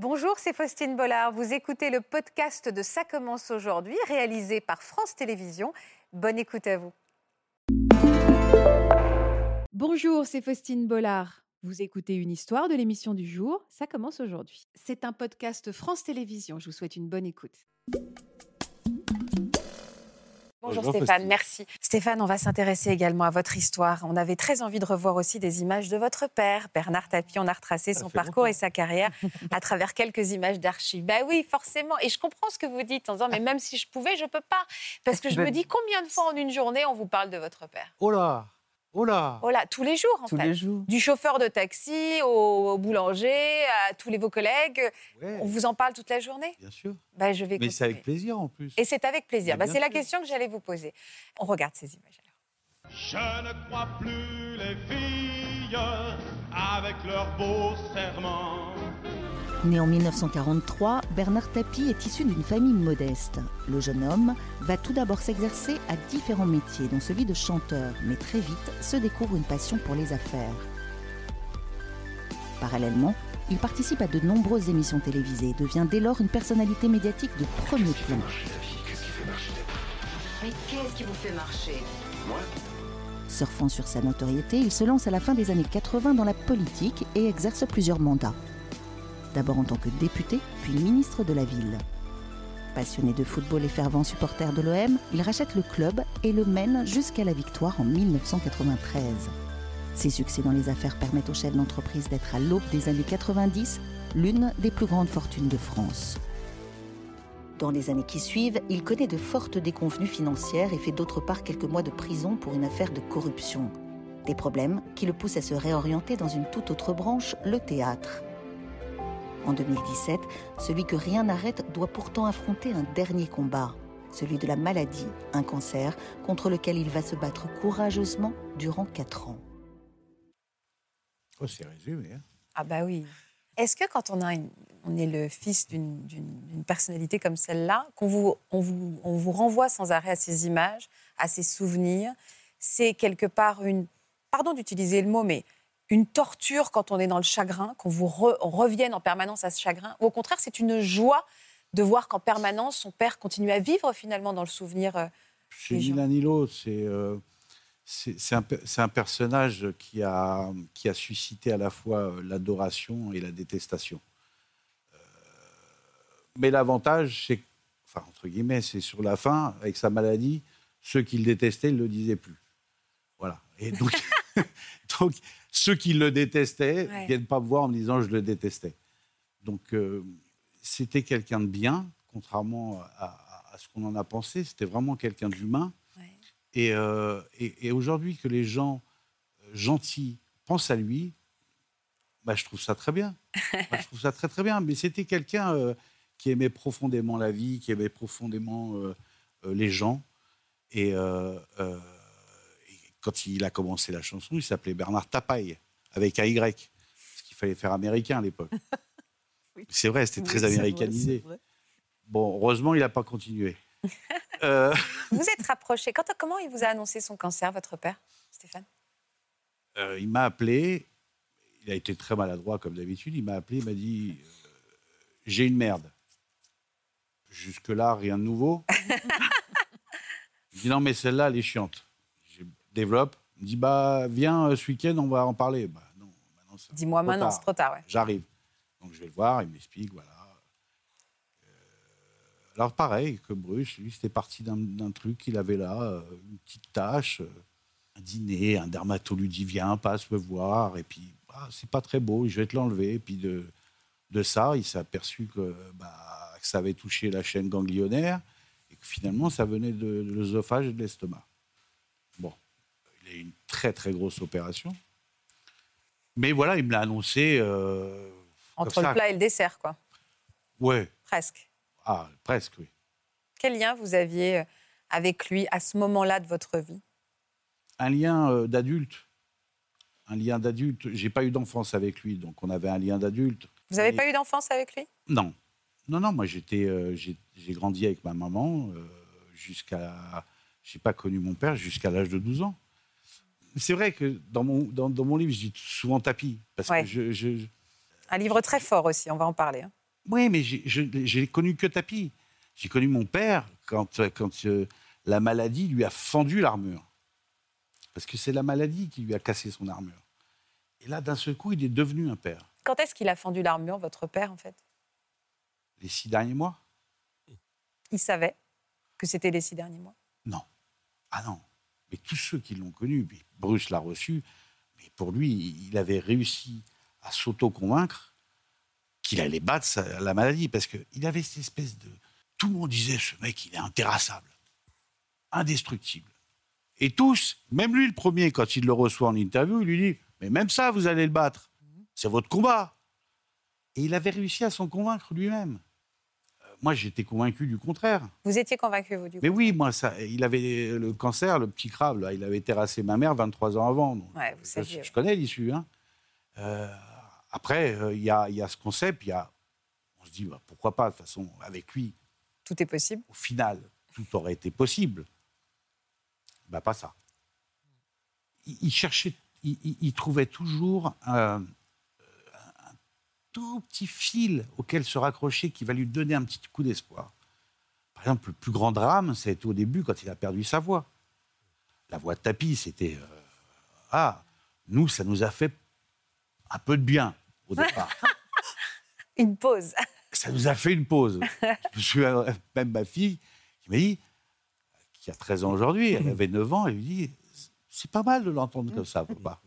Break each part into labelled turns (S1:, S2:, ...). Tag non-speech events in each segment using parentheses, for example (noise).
S1: Bonjour, c'est Faustine Bollard. Vous écoutez le podcast de Ça commence aujourd'hui, réalisé par France Télévisions. Bonne écoute à vous. Bonjour, c'est Faustine Bollard. Vous écoutez une histoire de l'émission du jour. Ça commence aujourd'hui. C'est un podcast France Télévisions. Je vous souhaite une bonne écoute. Bonjour, Stéphane, merci. Stéphane, on va s'intéresser également à votre histoire. On avait très envie de revoir aussi des images de votre père, Bernard Tapie. On a retracé son parcours et sa carrière (laughs) à travers quelques images d'archives. Ben oui, forcément. Et je comprends ce que vous dites en disant, mais même si je pouvais, je peux pas. Parce que je me dis, combien de fois en une journée on vous parle de votre père?
S2: Oh là Oh là
S1: Oh là, tous les jours, en
S3: Tous
S1: fait.
S3: les jours.
S1: Du chauffeur de taxi au, au boulanger, à tous les vos collègues.
S2: Ouais,
S1: On vous en parle toute la journée?
S2: Bien sûr.
S1: Ben, je vais
S2: Mais c'est avec plaisir en plus.
S1: Et c'est avec plaisir. Ben, c'est la question que j'allais vous poser. On regarde ces images. alors.
S4: Je ne crois plus les filles avec leurs beaux serments.
S5: Né en 1943, Bernard Tapie est issu d'une famille modeste. Le jeune homme va tout d'abord s'exercer à différents métiers, dont celui de chanteur, mais très vite se découvre une passion pour les affaires. Parallèlement, il participe à de nombreuses émissions télévisées et devient dès lors une personnalité médiatique de premier plan.
S6: Mais qu'est-ce qui vous fait marcher?
S5: Surfant sur sa notoriété, il se lance à la fin des années 80 dans la politique et exerce plusieurs mandats. D'abord en tant que député, puis ministre de la ville. Passionné de football et fervent supporter de l'OM, il rachète le club et le mène jusqu'à la victoire en 1993. Ses succès dans les affaires permettent au chef d'entreprise d'être à l'aube des années 90 l'une des plus grandes fortunes de France. Dans les années qui suivent, il connaît de fortes déconvenues financières et fait d'autre part quelques mois de prison pour une affaire de corruption. Des problèmes qui le poussent à se réorienter dans une toute autre branche, le théâtre. En 2017, celui que rien n'arrête doit pourtant affronter un dernier combat, celui de la maladie, un cancer, contre lequel il va se battre courageusement durant 4 ans.
S2: Oh, c'est résumé. hein.
S1: Ah bah oui. Est-ce que quand on, a une- on est le fils d'une personnalité comme celle-là, qu'on vous, on vous, on vous renvoie sans arrêt à ces images, à ces souvenirs, c'est quelque part une, pardon d'utiliser le mot, mais une torture quand on est dans le chagrin, qu'on vous re- revienne en permanence à ce chagrin, ou au contraire, c'est une joie de voir qu'en permanence, son père continue à vivre finalement dans le souvenir. euh, Les
S2: ni l'un ni l'autre. C'est euh, c'est- un, personnage qui a, qui a suscité à la fois euh, l'adoration et la détestation. Euh, mais l'avantage, c'est, enfin, entre guillemets, c'est sur la fin, avec sa maladie, ceux qui le détestaient ne le disaient plus. Voilà. Et donc, (laughs) (laughs) donc ceux qui le détestaient ne
S1: Ouais.
S2: viennent pas me voir en me disant je le détestais. Donc, euh, c'était quelqu'un de bien, contrairement à, ce qu'on en a pensé. C'était vraiment quelqu'un d'humain.
S1: ouais.
S2: Et, euh, et- et aujourd'hui, que les gens euh, gentils pensent à lui, bah, je trouve ça très bien. (laughs) Bah, je trouve ça très, très bien. Mais c'était quelqu'un euh, qui aimait profondément la vie, qui aimait profondément les gens. Et quand il a commencé la chanson, il s'appelait Bernard Tapaille, avec un Y. Ce qu'il fallait faire américain à l'époque. (laughs) C'est vrai, c'était très américanisé. Bon, heureusement, il n'a pas continué. (laughs) Euh,
S1: Vous êtes rapproché. Quand, comment il vous a annoncé son cancer, votre père, Stéphane?
S2: Euh, il m'a appelé. Il a été très maladroit comme d'habitude. Il m'a appelé, il m'a dit euh, J'ai une merde. Jusque-là, rien de nouveau. (laughs) je dis Non, mais celle-là, elle est chiante. Développe. Il me dit Bah, viens euh, ce week-end, on va en parler. Bah, non, c'est
S1: Dis-moi maintenant, c'est trop tard. Ouais.
S2: J'arrive. Donc, je vais le voir, il m'explique voilà. Euh, alors, pareil que Bruce, lui, c'était parti d'un- truc qu'il avait là, euh, une petite tâche, un dîner, un dermatologue dit viens, passe me voir, et puis ah, c'est pas très beau, je vais te l'enlever. Et puis de, de ça, il s'est aperçu que, bah, que ça avait touché la chaîne ganglionnaire et que finalement ça venait de, de l'œsophage et de l'estomac. Il a une très très grosse opération. Mais voilà, il me l'a annoncé. euh,
S1: Entre le plat et le dessert, quoi.
S2: Ouais,
S1: Presque.
S2: ah, presque, oui.
S1: Quel lien vous aviez euh, avec lui à ce moment-là de votre vie?
S2: Un lien euh, d'adulte. Un lien d'adulte. J'ai pas eu d'enfance avec lui, donc on avait un lien d'adulte.
S1: Vous n'avez pas eu d'enfance avec lui?
S2: Non. Non, non, moi j'étais, euh, j'ai grandi avec ma maman jusqu'à. J'ai pas connu mon père jusqu'à l'âge de 12 ans. C'est vrai que dans mon, dans, dans mon livre, je dis souvent tapis. Parce
S1: Ouais.
S2: que je, je-
S1: Un livre très fort aussi, on va en parler. hein.
S2: Oui, mais j'ai- connu que Tapi. J'ai connu mon père quand, quand euh, la maladie lui a fendu l'armure. Parce que c'est la maladie qui lui a cassé son armure. Et là, d'un seul coup, il est devenu un père.
S1: Quand est-ce qu'il a fendu l'armure, votre père, en fait?
S2: Les six derniers mois
S1: Il savait que c'était les six derniers mois?
S2: Non. Ah non. Mais tous ceux qui l'ont connu, Bruce l'a reçu, mais pour lui, il avait réussi à s'auto-convaincre qu'il allait battre la maladie. Parce qu'il avait cette espèce de. Tout le monde disait ce mec, il est intéressable, indestructible. Et tous, même lui le premier, quand il le reçoit en interview, il lui dit Mais même ça, vous allez le battre. C'est votre combat. Et il avait réussi à s'en convaincre lui-même. Euh, Moi, j'étais convaincu du contraire.
S1: Vous étiez convaincu, vous, du
S2: Mais oui, moi, ça, il avait le cancer, le petit crabe, là, il avait terrassé ma mère 23 ans avant. donc,
S1: Ouais, vous
S2: je,
S1: saviez,
S2: je connais l'issue. hein. Euh, après, euh, il y, a, il y a ce concept, il y a, on se dit, bah, pourquoi pas, de toute façon, avec lui,
S1: Tout est possible.
S2: au final, tout aurait été possible. Bah, pas ça. Il, il cherchait, il, il- il trouvait toujours un tout petit fil auquel se raccrocher qui va lui donner un petit coup d'espoir. Par exemple, le plus grand drame, ça a été au début quand il a perdu sa voix. La voix de tapis, c'était. euh, ah, nous, ça nous a fait un peu de bien au départ. (laughs)
S1: Une pause.
S2: ça nous a fait une pause. Je souviens, euh, même ma fille qui m'a dit, qui a 13 ans aujourd'hui, elle avait 9 ans, elle lui dit C'est pas mal de l'entendre comme ça, papa.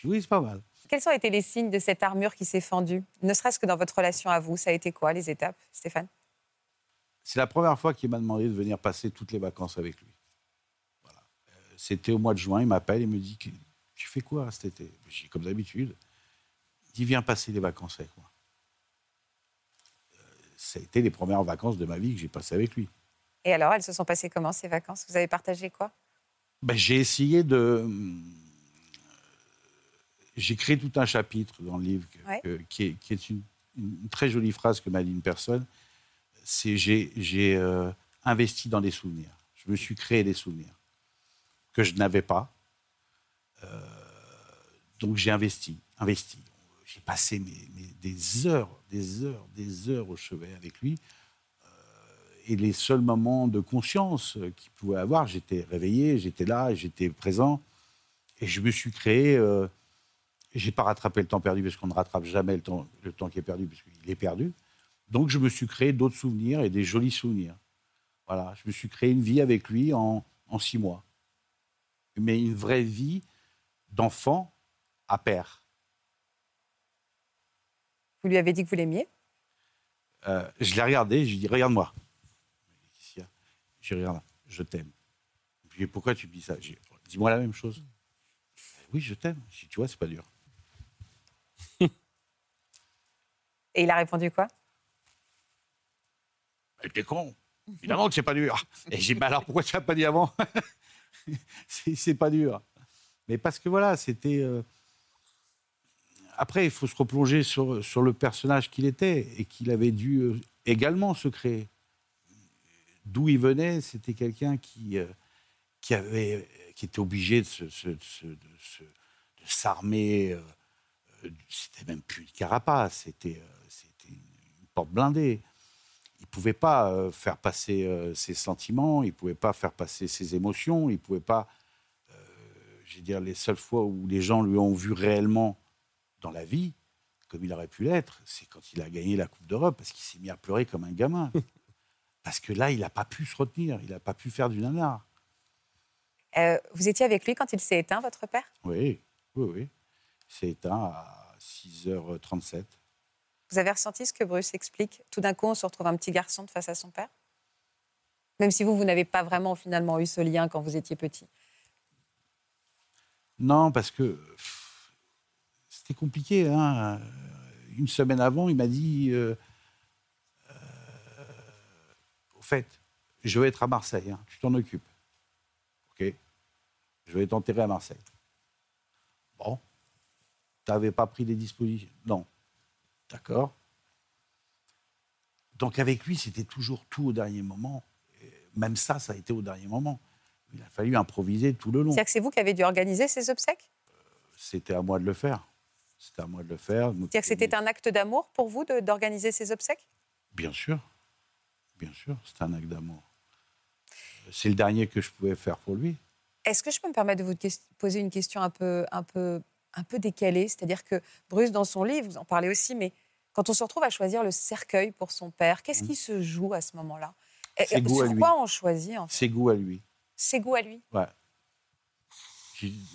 S2: Je dis, oui, c'est pas mal.
S1: Quels ont été les signes de cette armure qui s'est fendue Ne serait-ce que dans votre relation à vous, ça a été quoi, les étapes, Stéphane?
S2: C'est la première fois qu'il m'a demandé de venir passer toutes les vacances avec lui. Voilà. Euh, C'était au mois de juin, il m'appelle et me dit Tu fais quoi cet été? Je dis Comme d'habitude. Il dit Viens passer les vacances avec moi. Euh, Ça a été les premières vacances de ma vie que j'ai passées avec lui.
S1: Et alors, elles se sont passées comment, ces vacances? Vous avez partagé quoi?
S2: Ben, j'ai essayé de. J'ai créé tout un chapitre dans le livre que-
S1: Ouais.
S2: que- qui est, qui est une, une très jolie phrase que m'a dit une personne. C'est j'ai euh, investi dans des souvenirs. Je me suis créé des souvenirs que je n'avais pas. Euh, donc j'ai investi, investi. J'ai passé mes- mes- des heures, des heures, des heures au chevet avec lui et les seuls moments de conscience euh, qu'il pouvait avoir, j'étais réveillé, j'étais là, j'étais présent, et je me suis créé. Euh, j'ai pas rattrapé le temps perdu parce qu'on ne rattrape jamais le temps, le temps qui est perdu parce qu'il est perdu. Donc je me suis créé d'autres souvenirs et des jolis souvenirs. Voilà, je me suis créé une vie avec lui en, en six mois, mais une vraie vie d'enfant à père.
S1: Vous lui avez dit que vous l'aimiez?
S2: Euh, je l'ai regardé, je lui ai dit Regarde-moi. Je regarde, je t'aime. Je lui ai dit Pourquoi tu me dis ça? Dis-moi la même chose. Oui, je t'aime. Je Tu vois, c'est pas dur.
S1: Et il a répondu quoi?
S2: Mais T'es con. Évidemment que c'est pas dur. (laughs) Et j'ai dit, mais alors pourquoi tu l'as pas dit avant? (laughs) C'est pas dur. Mais parce que voilà, c'était. euh, Après, il faut se replonger sur, sur le personnage qu'il était et qu'il avait dû euh, également se créer. D'où il venait, c'était quelqu'un qui, euh, qui, avait, qui était obligé de se- se- se- s'armer. c'était même plus une carapace, c'était porte blindée il pouvait pas euh, faire passer euh, ses sentiments, il pouvait pas faire passer ses émotions, il pouvait pas. euh, je veux dire, les seules fois où les gens lui ont vu réellement dans la vie, comme il aurait pu l'être, c'est quand il a gagné la Coupe d'Europe, parce qu'il s'est mis à pleurer comme un gamin. (laughs) parce que là, il n'a pas pu se retenir, il n'a pas pu faire du nanar.
S1: Euh, Vous étiez avec lui quand il s'est éteint, votre père?
S2: Oui, oui, oui. C'est éteint à 6h37.
S1: Vous avez ressenti ce que Bruce explique? Tout d'un coup, on se retrouve un petit garçon de face à son père? Même si vous, vous n'avez pas vraiment finalement eu ce lien quand vous étiez petit.
S2: Non, parce que c'était compliqué. hein. Euh, Une semaine avant, il m'a dit euh, euh, Au fait, je vais être à Marseille, hein, tu t'en occupes. OK? Je vais t'enterrer à Marseille. Bon. Tu n'avais pas pris des dispositions? Non. D'accord. Donc avec lui, c'était toujours tout au dernier moment. Et même ça, ça a été au dernier moment. Il a fallu improviser tout le long.
S1: C'est-à-dire que c'est vous qui avez dû organiser ces obsèques?
S2: C'était à moi de le faire. C'était à moi de le faire.
S1: C'est-à-dire que c'était un acte d'amour pour vous d'organiser ces obsèques?
S2: Bien sûr. Bien sûr, c'était un acte d'amour. C'est le dernier que je pouvais faire pour lui.
S1: Est-ce que je peux me permettre de vous poser une question un peu, un peu, un peu décalée C'est-à-dire que Bruce, dans son livre, vous en parlez aussi, mais quand on se retrouve à choisir le cercueil pour son père, qu'est-ce qui se joue à ce moment-là? Et-
S2: Mm. Ses goûts à
S1: Sur
S2: lui.
S1: quoi on choisit en fait?
S2: Ses goûts à lui.
S1: Ses goûts à lui
S2: Ouais.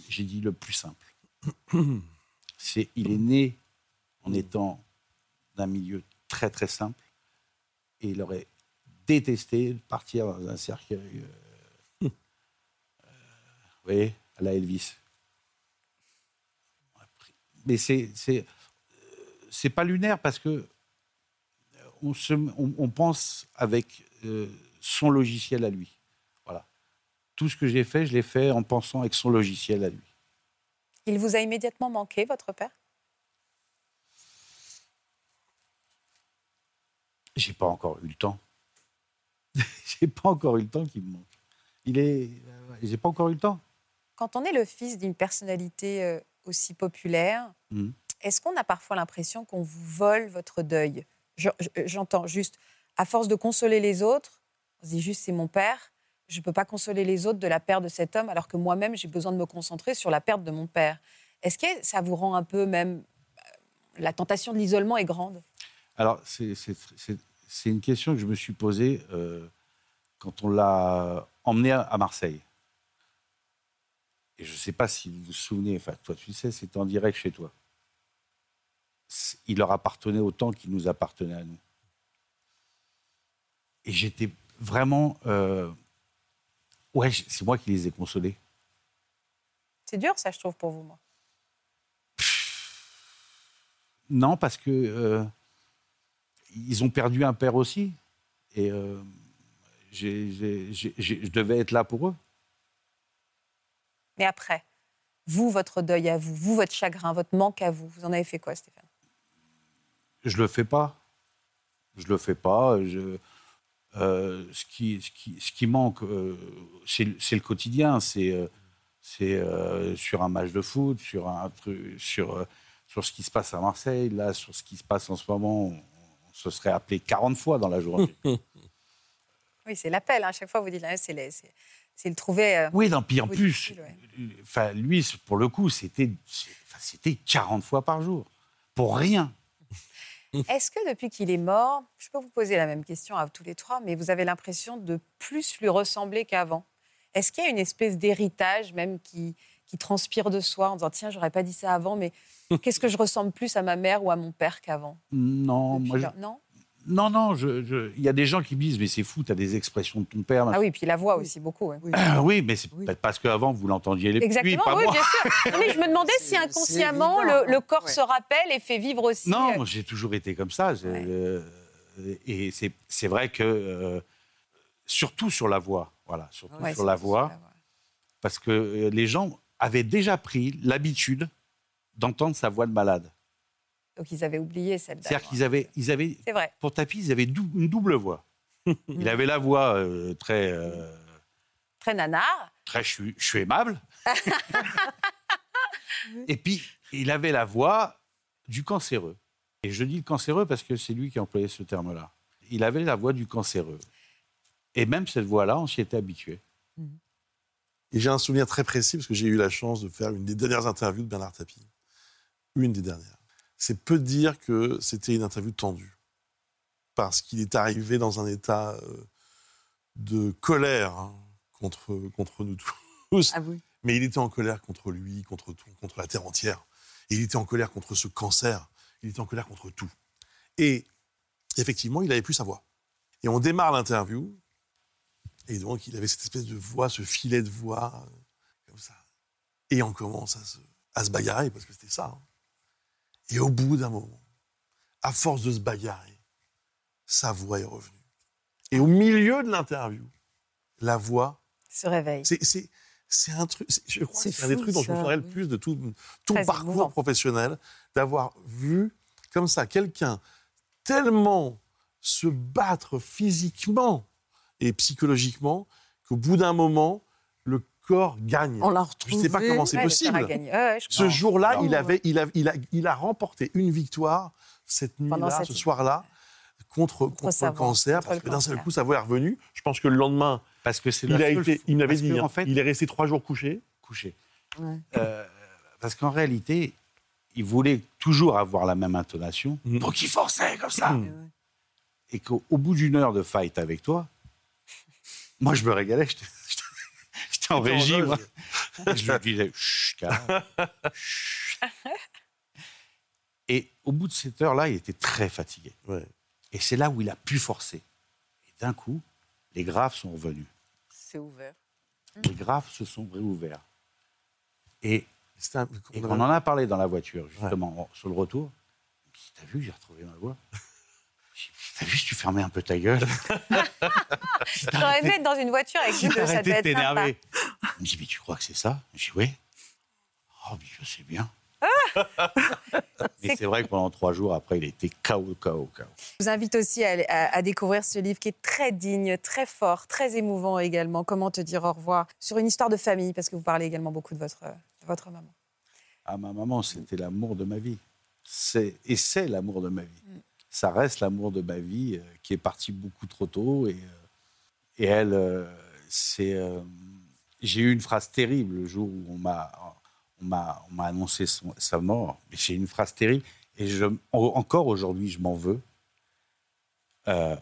S2: J'ai dit le plus simple. (clears throat) C'est, il est né en étant d'un milieu très très simple et il aurait détesté de partir dans un cercueil. euh, euh, vous voyez, à la Elvis. Mais c'est c'est pas lunaire parce que on, se, on, on pense avec euh, son logiciel à lui. Voilà. Tout ce que j'ai fait, je l'ai fait en pensant avec son logiciel à lui.
S1: Il vous a immédiatement manqué, votre père?
S2: J'ai pas encore eu le temps. (laughs) j'ai pas encore eu le temps qu'il me manque. Il est. euh, J'ai pas encore eu le temps.
S1: Quand on est le fils d'une personnalité euh, aussi populaire,
S2: Mhm.
S1: est-ce qu'on a parfois l'impression qu'on vous vole votre deuil? Je- je- J'entends juste, à force de consoler les autres, on se dit juste c'est mon père, je ne peux pas consoler les autres de la perte de cet homme, alors que moi-même j'ai besoin de me concentrer sur la perte de mon père. Est-ce que ça vous rend un peu même... euh, La tentation de l'isolement est grande?
S2: Alors, c'est- une question que je me suis posée euh, quand on l'a emmené à Marseille. Et je ne sais pas si vous vous souvenez, enfin, toi tu le sais, c'était en direct chez toi. Il leur appartenait autant qu'il nous appartenait à nous. Et j'étais vraiment. euh, ouais, c'est moi qui les ai consolés.
S1: C'est dur ça, je trouve, pour vous, moi.
S2: Non, parce que euh, ils ont perdu un père aussi. Et euh, je devais être là pour eux.
S1: Mais après, vous, votre deuil à vous, vous, votre chagrin, votre manque à vous, vous en avez fait quoi, Stéphane?
S2: Je le fais pas. Je le fais pas. Je, euh, ce, qui, ce, qui, ce qui manque, euh, c'est le- c'est le quotidien. C'est euh, c'est, euh, sur un match de foot, sur, un truc, sur, euh, sur ce qui se passe à Marseille. Là, sur ce qui se passe en ce moment, on, on se serait appelé 40 fois dans la journée. (laughs)
S1: Oui, c'est l'appel. hein. À chaque fois, vous dites, c'est les- c'est le trouver. euh,
S2: Oui, non, puis en plus,
S1: ouais.
S2: lui, pour le coup, c'était c'était 40 fois par jour. Pour rien. (laughs)
S1: Est-ce que depuis qu'il est mort, je peux vous poser la même question à tous les trois, mais vous avez l'impression de plus lui ressembler qu'avant? Est-ce qu'il y a une espèce d'héritage même qui, qui transpire de soi en disant tiens, j'aurais pas dit ça avant, mais (laughs) qu'est-ce que je ressemble plus à ma mère ou à mon père qu'avant?
S2: Non,
S1: Depuis
S2: moi, je-
S1: Non?
S2: Non, non. je- je- Il y a des gens qui me disent, mais c'est fou, tu as des expressions de ton père.
S1: Ah oui, puis la voix aussi beaucoup. ouais.
S2: Ah oui, mais c'est peut-être parce qu'avant, vous l'entendiez les
S1: Exactement,
S2: lui, pas
S1: oui,
S2: moi.
S1: bien sûr. (laughs) Non, mais je me demandais si inconsciemment
S3: évident,
S1: le, le corps
S3: Ouais.
S1: se rappelle et fait vivre aussi.
S2: Non,
S1: euh,
S2: j'ai toujours été comme ça.
S1: Ouais.
S2: euh, et c'est c'est vrai que, euh, surtout sur la voix, voilà, surtout
S1: ouais,
S2: sur la voix,
S1: c'est la voix.
S2: parce que les gens avaient déjà pris l'habitude d'entendre sa voix de malade.
S1: Donc ils avaient oublié celle
S2: C'est-à-dire
S1: d'avant.
S2: qu'ils avaient, ils avaient,
S1: C'est vrai.
S2: pour Tapi, ils avaient dou- une double voix. (laughs) Il avait la voix euh, très, euh,
S1: Très nanar.
S2: très je suis, je suis aimable. (laughs) Et puis, il avait la voix du cancéreux. Et je dis le cancéreux parce que c'est lui qui a employé ce terme-là. Il avait la voix du cancéreux. Et même cette voix-là, on s'y était habitué.
S7: Et j'ai un souvenir très précis parce que j'ai eu la chance de faire une des dernières interviews de Bernard Tapie. Une des dernières. C'est peu dire que c'était une interview tendue. Parce qu'il est arrivé dans un état euh, de colère hein, contre, contre nous tous.
S3: Ah oui.
S7: Mais il était en colère contre lui, contre tout, contre la terre entière. Et il était en colère contre ce cancer. Il était en colère contre tout. Et effectivement, il avait plus sa voix. Et on démarre l'interview. Et donc, il avait cette espèce de voix, ce filet de voix, euh, comme ça. Et on commence à se, à se bagarrer, parce que c'était ça. hein. Et au bout d'un moment, à force de se bagarrer, sa voix est revenue. Et au milieu de l'interview, la voix
S1: Se réveille.
S7: c'est, un truc, c'est- je crois
S3: C'est
S7: que c'est un des trucs dont je me souviendrai le plus de tout
S1: Très
S7: parcours
S1: émouvant.
S7: professionnel, d'avoir vu comme ça quelqu'un tellement se battre physiquement et psychologiquement qu'au bout d'un moment, corps gagne.
S1: On l'a
S7: Je sais pas
S1: retrouvé.
S7: comment c'est
S1: Ouais,
S7: possible.
S1: je
S7: Ce jour-là, il, avait, il, a, il, a, il, a, remporté une victoire cette nuit-là,
S1: cette
S7: ce
S1: nuit.
S7: contre, contre, le
S1: voix,
S7: cancer,
S1: contre
S7: parce
S1: le
S7: que d'un seul coup, sa voix est revenue. Je pense que le lendemain,
S2: Parce que c'est
S7: il,
S2: la
S7: a été, il m'avait
S2: parce
S7: dit,
S2: que,
S7: hein,
S2: en fait,
S7: il est resté trois jours couché.
S2: couché.
S1: Ouais.
S2: Euh, parce qu'en réalité, il voulait toujours avoir la même intonation.
S7: Mhm.
S2: Donc il forçait comme ça.
S7: Mhm.
S2: Et qu'au au bout d'une heure de fight avec toi, moi je me régalais. J'étais en
S7: En
S2: régie. moi. Je lui disais, Chut, calme. Chut. (laughs) Et au bout de cette heure-là, il était très fatigué.
S7: Ouais.
S2: Et c'est là où il a pu forcer. Et d'un coup, les graves sont revenus.
S1: C'est ouvert.
S2: Les graves se sont réouverts. Et
S7: un-
S2: Et
S7: on
S2: en a parlé dans la voiture, justement, en- sur le retour. Il me dit, T'as vu, j'ai retrouvé ma voix. T'as vu si tu fermais un peu ta gueule (laughs)
S1: J'aurais aimé être dans une voiture avec deux, ça devait
S2: de
S1: être
S2: t'énerver. Il me dit Mais tu crois que c'est ça Je dis Oui. Oh, mais je sais bien. Et c'est vrai que pendant trois jours, après, il était KO, KO, KO.
S1: Je vous invite aussi à, à- à découvrir ce livre qui est très digne, très fort, très émouvant également. Comment te dire au revoir sur une histoire de famille, parce que vous parlez également beaucoup de votre, de votre maman.
S2: Ah, ma maman, c'était l'amour de ma vie. C'est, et c'est l'amour de ma vie. Ça reste l'amour de ma vie euh, qui est parti beaucoup trop tôt. Et, euh, et elle, euh, c'est. j'ai eu une phrase terrible le jour où on m'a, on m'a, on m'a annoncé son- sa mort. J'ai eu une phrase terrible. Et je, en- encore aujourd'hui, je m'en veux. Euh,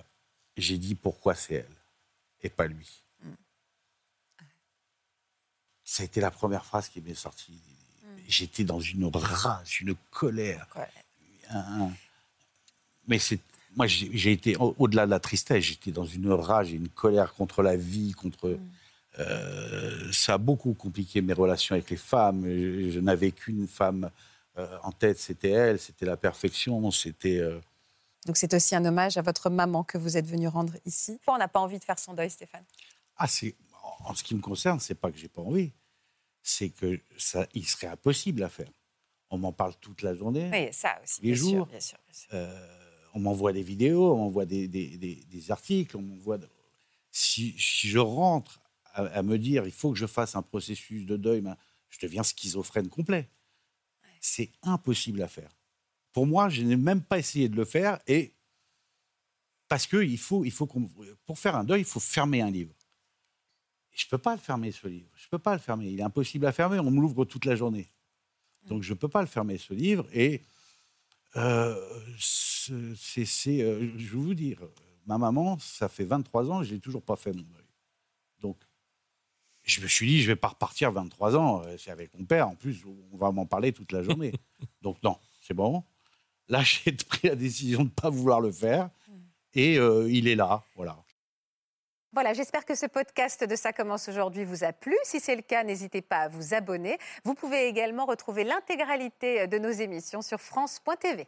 S2: j'ai dit pourquoi c'est elle et pas lui. Ça a été la première phrase qui m'est sortie. J'étais dans une rage, une colère.
S1: Ouais.
S2: un- Mais c'est moi, j'ai été au- au-delà de la tristesse. J'étais dans une rage et une colère contre la vie, contre. Euh, ça a beaucoup compliqué mes relations avec les femmes. Je, je n'avais qu'une femme euh, en tête, c'était elle. C'était la perfection. C'était. euh,
S1: Donc c'est aussi un hommage à votre maman que vous êtes venu rendre ici. Pourquoi on n'a pas envie de faire son deuil, Stéphane?
S2: Ah, c'est en ce qui me concerne, c'est pas que j'ai pas envie, c'est que ça, il serait impossible à faire. On m'en parle toute la journée.
S1: Oui, ça aussi,
S2: Les
S1: bien sûr,
S2: jours.
S1: bien sûr, bien sûr.
S2: On m'envoie des vidéos, on m'envoie des, des- des- des articles, on m'envoie. de- Si, si je rentre à, à me dire il faut que je fasse un processus de deuil, ben, je deviens schizophrène complet. C'est impossible à faire. Pour moi, je n'ai même pas essayé de le faire et parce que il faut, il faut qu'on- pour faire un deuil, il faut fermer un livre. Et je peux pas le fermer ce livre. Je peux pas le fermer. Il est impossible à fermer. On me l'ouvre toute la journée. Donc je peux pas le fermer ce livre et euh, c'est, euh, je vais vous dire, ma maman, ça fait 23 ans, je n'ai toujours pas fait mon deuil. Donc, je me suis dit, je vais pas repartir 23 ans, euh, c'est avec mon père, en plus, on va m'en parler toute la journée. (laughs) Donc, non, c'est bon. Là, (laughs) j'ai pris la décision de ne pas vouloir le faire, et euh, il est là, voilà.
S1: Voilà, j'espère que ce podcast de Ça commence aujourd'hui vous a plu. Si c'est le cas, n'hésitez pas à vous abonner. Vous pouvez également retrouver l'intégralité de nos émissions sur France.tv.